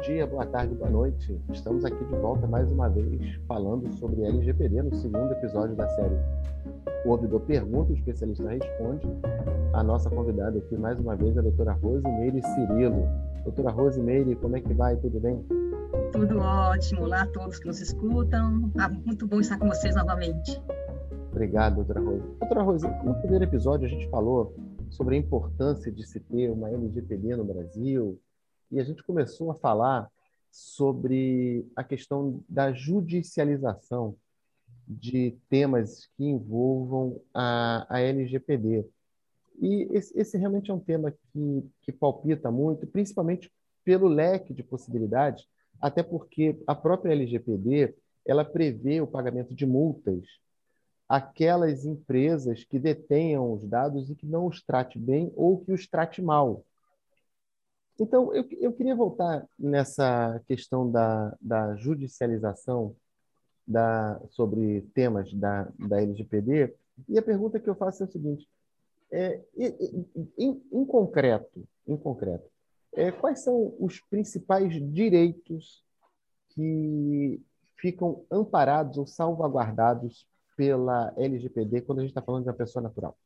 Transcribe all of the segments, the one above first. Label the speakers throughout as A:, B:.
A: dia, boa tarde, boa noite. Estamos aqui de volta mais uma vez falando sobre LGPD no segundo episódio da série O Ouvidor Pergunta, o especialista responde. A nossa convidada aqui mais uma vez é a doutora Rosimeire Cirilo. Doutora Rosimeire, como é que vai? Tudo bem?
B: Tudo ótimo. Olá a todos que nos escutam. Ah, muito bom estar com vocês novamente.
A: Obrigado, doutora Rose. Doutora Rose, no primeiro episódio a gente falou sobre a importância de se ter uma LGPD no Brasil, e a gente começou a falar sobre a questão da judicialização de temas que envolvam a, a LGPD. E esse, esse, realmente é um tema que, que palpita muito, principalmente pelo leque de possibilidades, até porque a própria LGPD ela prevê o pagamento de multas aquelas empresas que detenham os dados e que não os trate bem ou que os trate mal. Então, eu, eu queria voltar nessa questão da, da judicialização da, sobre temas da, da LGPD, e a pergunta que eu faço é o seguinte: é, em, em concreto, em concreto é, quais são os principais direitos que ficam amparados ou salvaguardados pela LGPD quando a gente está falando de uma pessoa natural?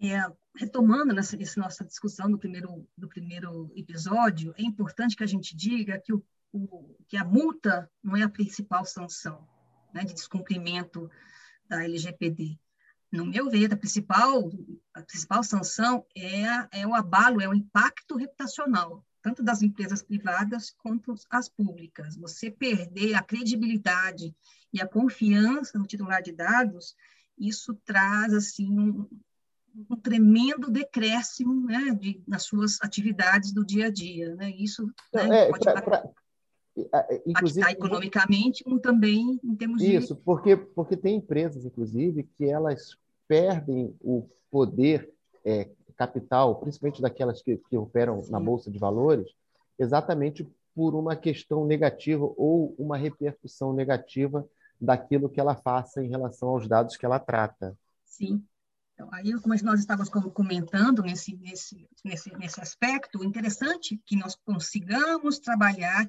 B: É, retomando nessa, essa nossa discussão do primeiro, do primeiro episódio, é importante que a gente diga que, o, o, que a multa não é a principal sanção né, de descumprimento da LGPD. No meu ver, a principal, a principal sanção é, é o abalo, é o impacto reputacional, tanto das empresas privadas quanto as públicas. Você perder a credibilidade e a confiança no titular de dados, isso traz assim um, um tremendo decréscimo né, de, nas suas atividades do dia a dia. Né? Isso né, é, pode pra, pra, impactar economicamente, como também em termos
A: isso, de... Isso, porque, porque tem empresas, inclusive, que elas perdem o poder é, capital, principalmente daquelas que, que operam Sim. na Bolsa de Valores, exatamente por uma questão negativa ou uma repercussão negativa daquilo que ela faça em relação aos dados que ela trata.
B: Sim, então, aí, como nós estávamos comentando nesse, nesse, nesse, nesse aspecto, interessante que nós consigamos trabalhar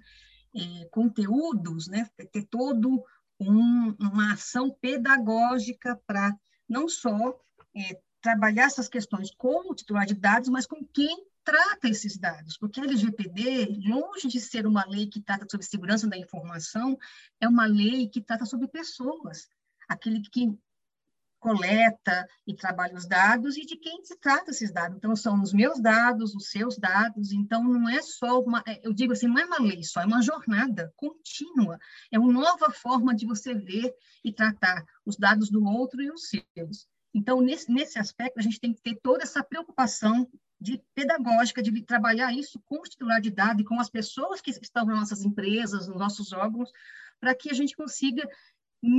B: eh, conteúdos, né, ter todo um, uma ação pedagógica para não só eh, trabalhar essas questões com titular de dados, mas com quem trata esses dados, porque a LGPD, longe de ser uma lei que trata sobre segurança da informação, é uma lei que trata sobre pessoas, aquele que coleta e trabalha os dados e de quem se trata esses dados. Então, são os meus dados, os seus dados. Então, não é só uma, é, eu digo assim, não é uma lei só, é uma jornada contínua. É uma nova forma de você ver e tratar os dados do outro e os seus. Então, nesse, nesse aspecto, a gente tem que ter toda essa preocupação de pedagógica, de trabalhar isso com o titular de dados e com as pessoas que estão nas nossas empresas, nos nossos órgãos, para que a gente consiga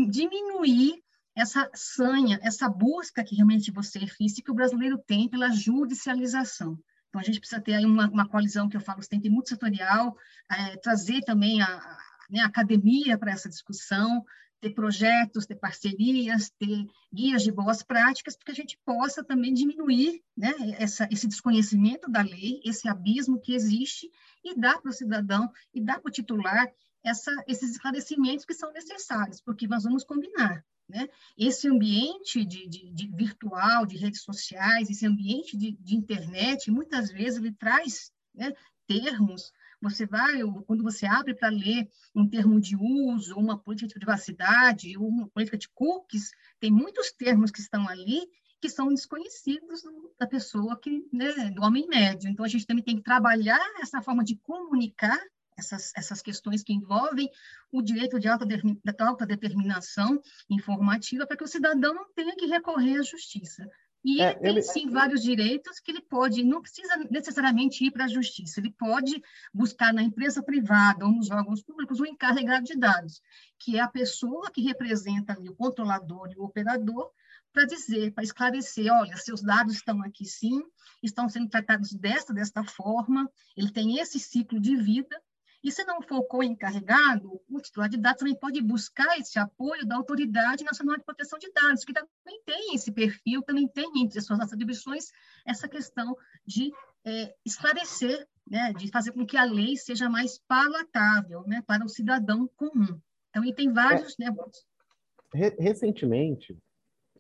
B: diminuir essa sanha, essa busca que realmente você disse que o brasileiro tem pela judicialização. Então, a gente precisa ter aí uma, uma coalizão que eu falo sempre multissetorial, é, trazer também a, a, né, a academia para essa discussão, ter projetos, ter parcerias, ter guias de boas práticas, para que a gente possa também diminuir né, essa, esse desconhecimento da lei, esse abismo que existe, e dar para o cidadão, e dar para o titular essa, esses esclarecimentos que são necessários, porque nós vamos combinar. Né? Esse ambiente de, de, de, virtual, de redes sociais, esse ambiente de, de internet, muitas vezes ele traz né, termos. Você vai, quando você abre para ler um termo de uso, uma política de privacidade, uma política de cookies, tem muitos termos que estão ali que são desconhecidos da pessoa que, né, do homem médio. Então a gente também tem que trabalhar essa forma de comunicar essas, essas questões que envolvem o direito de autodeterminação informativa para que o cidadão não tenha que recorrer à justiça. E é, ele tem, ele... sim, vários direitos que ele pode, não precisa necessariamente ir para a justiça, ele pode buscar na empresa privada ou nos órgãos públicos o encarregado de dados, que é a pessoa que representa ali, o controlador e o operador, para dizer, para esclarecer, olha, seus dados estão aqui sim, estão sendo tratados desta, desta forma, ele tem esse ciclo de vida, e se não for co-encarregado, o titular de dados também pode buscar esse apoio da Autoridade Nacional de Proteção de Dados, que também tem esse perfil, também tem entre as suas atribuições essa questão de é, esclarecer, né, de fazer com que a lei seja mais palatável né, para o cidadão comum. Então, e tem vários. É, né,
A: recentemente,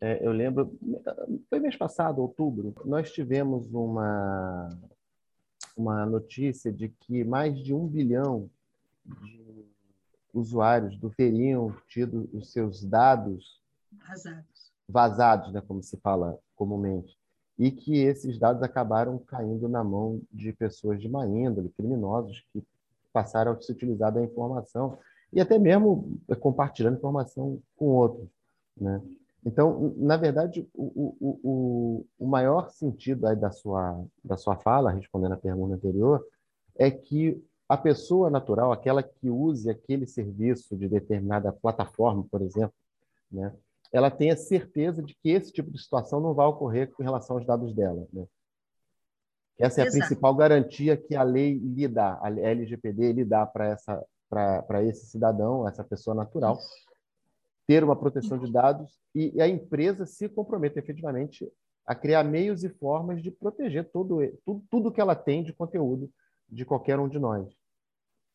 A: é, eu lembro, foi mês passado, outubro, nós tivemos uma, uma notícia de que mais de um bilhão de usuários do teriam tido os seus dados
B: vazados,
A: vazados né, como se fala comumente, e que esses dados acabaram caindo na mão de pessoas de má índole, criminosos, que passaram a se utilizar da informação e até mesmo compartilhando informação com outros. Né? Então, na verdade, o, o, o, o maior sentido da sua, da sua fala, respondendo à pergunta anterior, é que a pessoa natural, aquela que use aquele serviço de determinada plataforma, por exemplo, né, ela tenha certeza de que esse tipo de situação não vai ocorrer com relação aos dados dela. Né? Essa é a Exato. principal garantia que a lei lhe dá, a LGPD lhe dá para esse cidadão, essa pessoa natural, ter uma proteção de dados e a empresa se compromete efetivamente a criar meios e formas de proteger todo, tudo, tudo que ela tem de conteúdo de qualquer um de nós.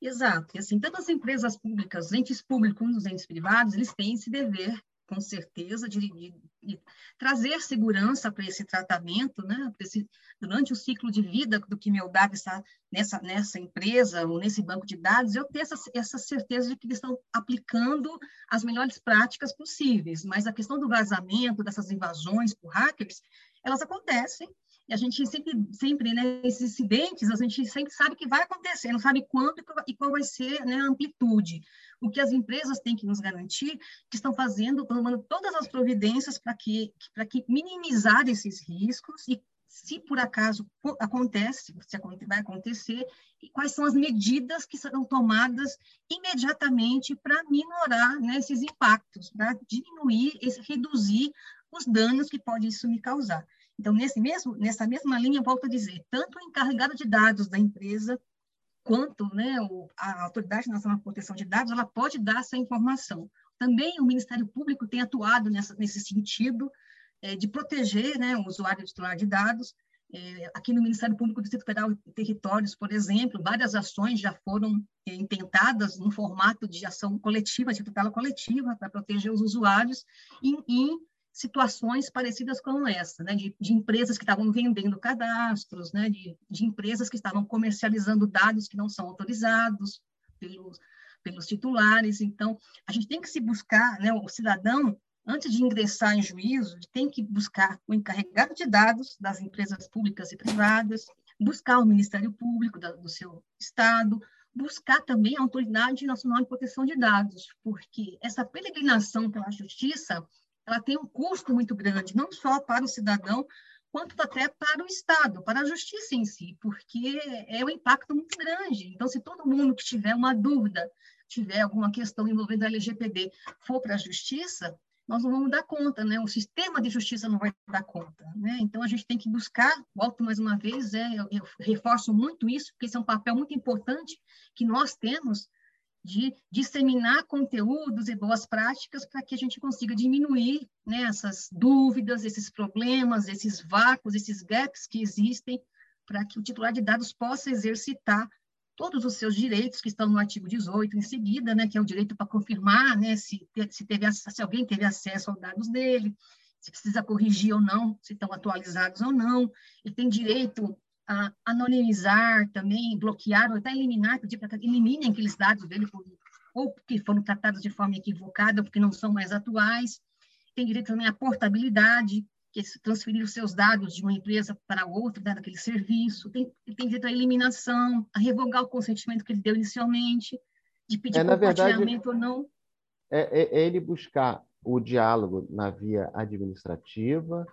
B: Exato. E assim, tanto as empresas públicas, entes públicos como os entes privados, eles têm esse dever com certeza, de, de, de trazer segurança para esse tratamento, né? Esse, durante o ciclo de vida do que meu dado está nessa, nessa empresa ou nesse banco de dados, eu ter essa, essa certeza de que eles estão aplicando as melhores práticas possíveis. Mas a questão do vazamento, dessas invasões por hackers, elas acontecem e a gente sempre, sempre, né, esses incidentes, a gente sempre sabe que vai acontecer, não sabe quando e qual vai ser né, a amplitude. O que as empresas têm que nos garantir, que estão fazendo, tomando todas as providências para que, para que minimizar esses riscos e se por acaso acontece, se vai acontecer, e quais são as medidas que serão tomadas imediatamente para minorar né, esses impactos, para diminuir, reduzir os danos que pode isso me causar. Então, nesse mesmo, nessa mesma linha, volto a dizer, tanto o encarregado de dados da empresa, quanto né, a Autoridade Nacional de Proteção de Dados, ela pode dar essa informação. Também o Ministério Público tem atuado nessa, nesse sentido é, de proteger né, o usuário titular de dados. É, aqui no Ministério Público do Distrito Federal e Territórios, por exemplo, várias ações já foram é, intentadas no formato de ação coletiva, de tutela coletiva, para proteger os usuários em, em situações parecidas com essa, né, de, de empresas que estavam vendendo cadastros, né, de, de, empresas que estavam comercializando dados que não são autorizados pelos, pelos titulares. Então, a gente tem que se buscar, né, o cidadão, antes de ingressar em juízo, tem que buscar o encarregado de dados das empresas públicas e privadas, buscar o Ministério Público da, do seu estado, buscar também a Autoridade Nacional de Proteção de Dados, porque essa peregrinação pela justiça ela tem um custo muito grande, não só para o cidadão, quanto até para o Estado, para a justiça em si, porque é um impacto muito grande. Então, se todo mundo que tiver uma dúvida, tiver alguma questão envolvendo a LGPD, for para a justiça, nós não vamos dar conta, né? O sistema de justiça não vai dar conta, né? Então a gente tem que buscar, volto mais uma vez, é, eu, eu reforço muito isso, porque esse é um papel muito importante que nós temos de disseminar conteúdos e boas práticas para que a gente consiga diminuir né, essas dúvidas, esses problemas, esses vácuos, esses gaps que existem, para que o titular de dados possa exercitar todos os seus direitos que estão no artigo 18 em seguida, né, que é o direito para confirmar né, se, se, teve, se alguém teve acesso aos dados dele, se precisa corrigir ou não, se estão atualizados ou não. Ele tem direito a anonimizar também, bloquear ou até eliminar, pedir para que eliminem aqueles dados dele, ou porque foram tratados de forma equivocada, porque não são mais atuais. Tem direito também à portabilidade, que é transferir os seus dados de uma empresa para outra, né, daquele serviço. Tem, tem direito à eliminação, a revogar o consentimento que ele deu inicialmente, de pedir é, compartilhamento verdade, ou não.
A: É, é, é ele buscar o diálogo na via administrativa,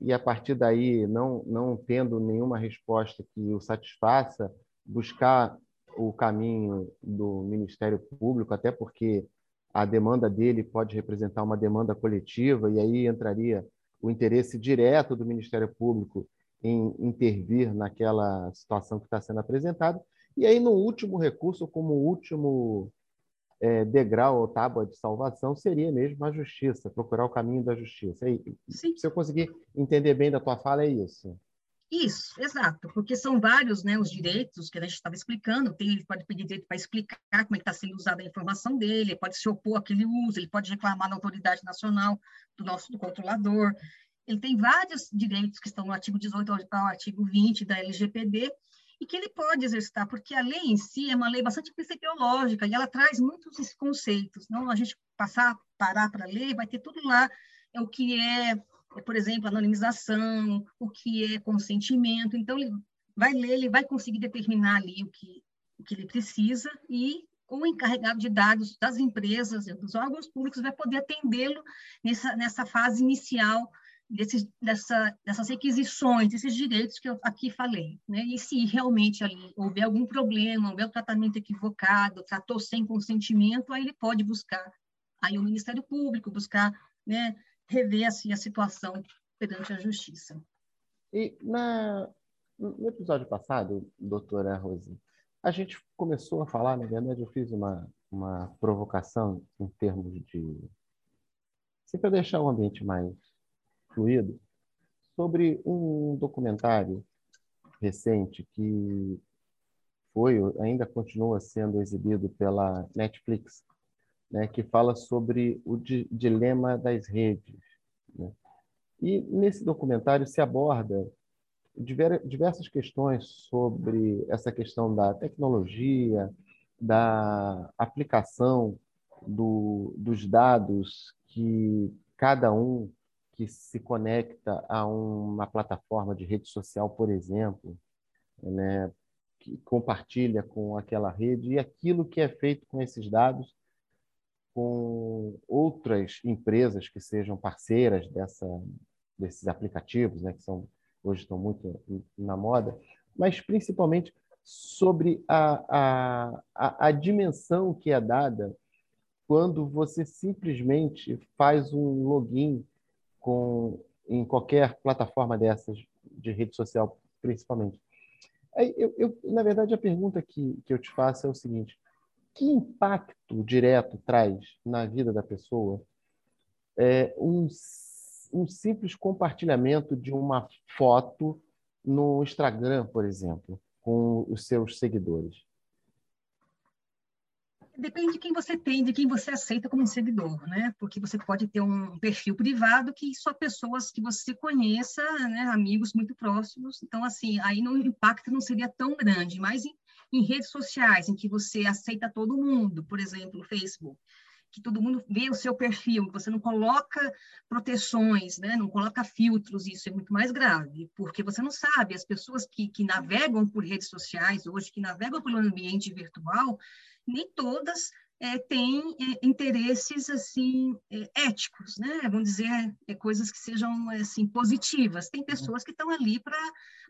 A: e a partir daí, não, não tendo nenhuma resposta que o satisfaça, buscar o caminho do Ministério Público, até porque a demanda dele pode representar uma demanda coletiva, e aí entraria o interesse direto do Ministério Público em intervir naquela situação que está sendo apresentada. E aí, no último recurso, como último é, degrau ou tábua de salvação seria mesmo a justiça, procurar o caminho da justiça. E, se eu conseguir entender bem da tua fala, é isso.
B: Isso, exato, porque são vários né, os direitos que a gente estava explicando. Tem, ele pode pedir direito para explicar como é está sendo usada a informação dele, pode se opor àquele uso, ele pode reclamar na autoridade nacional do nosso do controlador. Ele tem vários direitos que estão no artigo 18 ao artigo 20 da LGPD e que ele pode exercitar, porque a lei em si é uma lei bastante principiológica e ela traz muitos conceitos. Não, a gente passar, parar para ler, vai ter tudo lá, é o que é é, por exemplo, anonimização, o que é consentimento. Então, ele vai ler, ele vai conseguir determinar ali o que, o que ele precisa e o encarregado de dados das empresas, dos órgãos públicos, vai poder atendê-lo nessa, nessa fase inicial desses, dessa, dessas requisições, desses direitos que eu aqui falei. Né? E se realmente ali houver algum problema, houver um tratamento equivocado, tratou sem consentimento, aí ele pode buscar aí o Ministério Público, buscar né, rever assim, a situação perante a justiça.
A: E na, no episódio passado, doutora Rose, a gente começou a falar, na verdade, eu fiz uma, uma provocação em termos de. Assim, para deixar o ambiente mais fluido, sobre um documentário recente que foi, ainda continua sendo exibido pela Netflix, né, que fala sobre o di dilema das redes. Né? E nesse documentário se aborda diversas questões sobre essa questão da tecnologia, da aplicação do, dos dados que cada um que se conecta a uma plataforma de rede social, por exemplo, né, que compartilha com aquela rede e aquilo que é feito com esses dados com outras empresas que sejam parceiras dessa, desses aplicativos, né, que são, hoje estão muito na moda, mas principalmente sobre a, a, a, a dimensão que é dada quando você simplesmente faz um login com, em qualquer plataforma dessas, de rede social principalmente. Eu, eu, na verdade, a pergunta que, que eu te faço é o seguinte: que impacto direto traz na vida da pessoa é, um, um simples compartilhamento de uma foto no Instagram, por exemplo, com os seus seguidores?
B: Depende de quem você tem, de quem você aceita como seguidor, né? Porque você pode ter um perfil privado que só pessoas que você conheça, né? amigos muito próximos. Então, assim, aí no, o impacto não seria tão grande, mas em em redes sociais, em que você aceita todo mundo, por exemplo, Facebook, que todo mundo vê o seu perfil, que você não coloca proteções, né? não coloca filtros, isso é muito mais grave, porque você não sabe, as pessoas que, que navegam por redes sociais hoje, que navegam pelo ambiente virtual, nem todas é, têm é, interesses assim é, éticos, né? Vamos dizer é, coisas que sejam assim positivas. Tem pessoas que estão ali para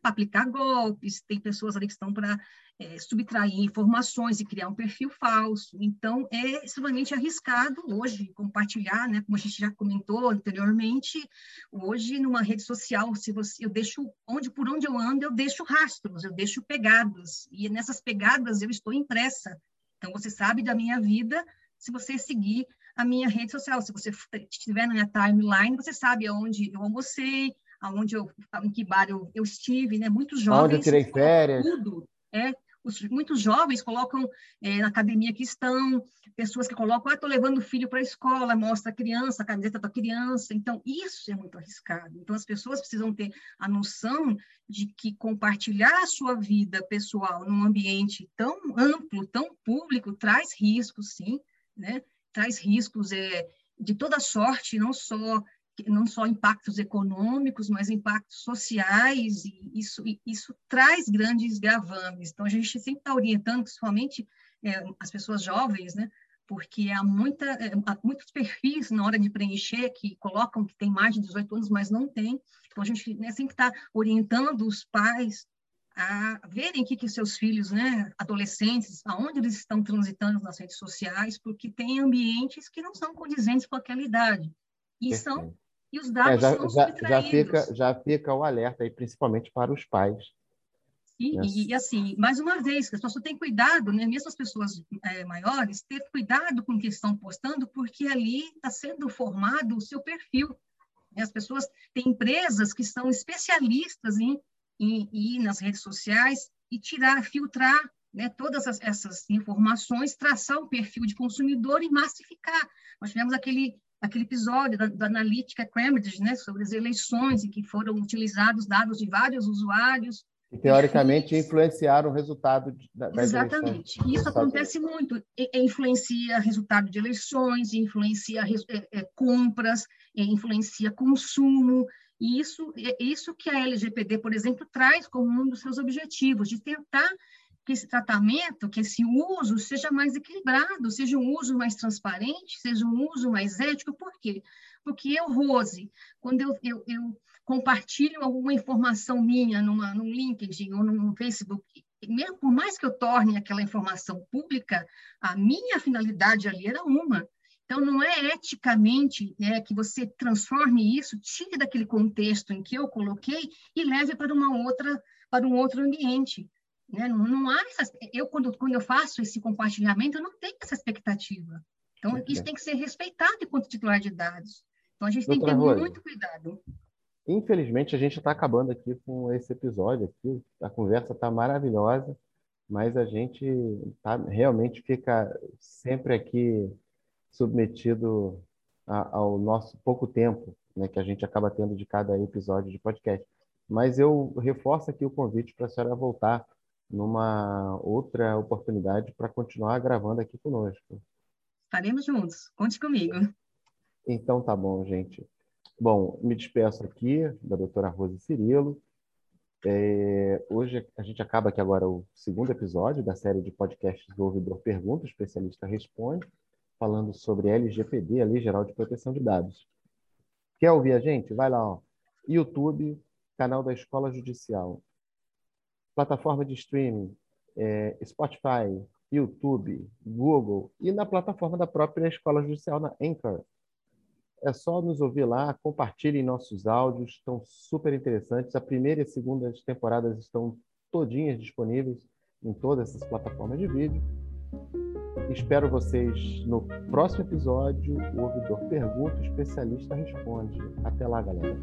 B: aplicar golpes, tem pessoas ali que estão para é, subtrair informações e criar um perfil falso. Então, é extremamente arriscado hoje compartilhar, né? Como a gente já comentou anteriormente, hoje numa rede social, se você, eu deixo onde por onde eu ando, eu deixo rastros, eu deixo pegadas e nessas pegadas eu estou impressa. Então, você sabe da minha vida se você seguir a minha rede social. Se você estiver na minha timeline, você sabe aonde eu almocei, aonde eu, em que bar eu, eu estive, né? Muitos jovens.
A: Onde eu tirei férias.
B: Tudo, é, os, muitos jovens colocam é, na academia que estão, pessoas que colocam, ah, estou levando o filho para a escola, mostra a criança, a camiseta da criança. Então, isso é muito arriscado. Então, as pessoas precisam ter a noção de que compartilhar a sua vida pessoal num ambiente tão amplo, tão público, traz riscos, sim, né? Traz riscos é, de toda sorte, não só não só impactos econômicos, mas impactos sociais, e isso, isso traz grandes gravames. Então, a gente sempre está orientando, principalmente é, as pessoas jovens, né? porque há, muita, é, há muitos perfis na hora de preencher que colocam que tem mais de 18 anos, mas não tem. Então, a gente né, sempre está orientando os pais a verem que, que seus filhos, né, adolescentes, aonde eles estão transitando nas redes sociais, porque tem ambientes que não são condizentes com aquela idade. E Perfeito. são e os dados é, já, são já,
A: já fica já fica o alerta aí principalmente para os pais
B: Sim, né? e, e, assim, mais uma vez, as pessoas têm cuidado, né? mesmo as pessoas é, maiores, ter cuidado com o que estão postando, porque ali está sendo formado o seu perfil. As pessoas têm empresas que são especialistas em, e, e ir nas redes sociais e tirar, filtrar né, todas as, essas informações, traçar um perfil de consumidor e massificar. Nós tivemos aquele, aquele episódio da, da analítica Cambridge, né, sobre as eleições, em que foram utilizados dados de vários usuários.
A: E, teoricamente, influenciaram o resultado da,
B: das Exatamente. Eleições. Isso acontece muito. E, influencia resultado de eleições, influencia é, é, compras, influencia consumo. E isso, é isso que a LGPD, por exemplo, traz como um dos seus objetivos, de tentar que esse tratamento, que esse uso seja mais equilibrado, seja um uso mais transparente, seja um uso mais ético. Por quê? Porque eu, Rose, quando eu, eu, eu compartilho alguma informação minha numa, num LinkedIn ou num Facebook, mesmo por mais que eu torne aquela informação pública, a minha finalidade ali era uma. Então, não é eticamente né, que você transforme isso, tire daquele contexto em que eu coloquei e leve para uma outra, para um outro ambiente. Né? Não, não há essa, eu quando, quando eu faço esse compartilhamento, eu não tenho essa expectativa. Então, é. isso tem que ser respeitado enquanto titular de dados. Então, a gente Doutora tem que ter Rose, muito cuidado.
A: Infelizmente, a gente está acabando aqui com esse episódio aqui. A conversa está maravilhosa, mas a gente tá, realmente fica sempre aqui submetido a, ao nosso pouco tempo né, que a gente acaba tendo de cada episódio de podcast. Mas eu reforço aqui o convite para a senhora voltar numa outra oportunidade para continuar gravando aqui conosco.
B: Estaremos juntos. Conte comigo.
A: Então tá bom, gente. Bom, me despeço aqui da doutora Rose Cirilo. É, hoje a gente acaba aqui agora o segundo episódio da série de podcasts do Ouvidor Pergunta, o especialista responde, falando sobre LGPD, a Lei Geral de Proteção de Dados. Quer ouvir a gente? Vai lá, ó. YouTube, canal da Escola Judicial plataforma de streaming, é, Spotify, YouTube, Google e na plataforma da própria Escola Judicial, na Anchor. É só nos ouvir lá, compartilhem nossos áudios, estão super interessantes. A primeira e a segunda temporadas estão todinhas disponíveis em todas essas plataformas de vídeo. Espero vocês no próximo episódio. O ouvidor pergunta, o especialista responde. Até lá, galera.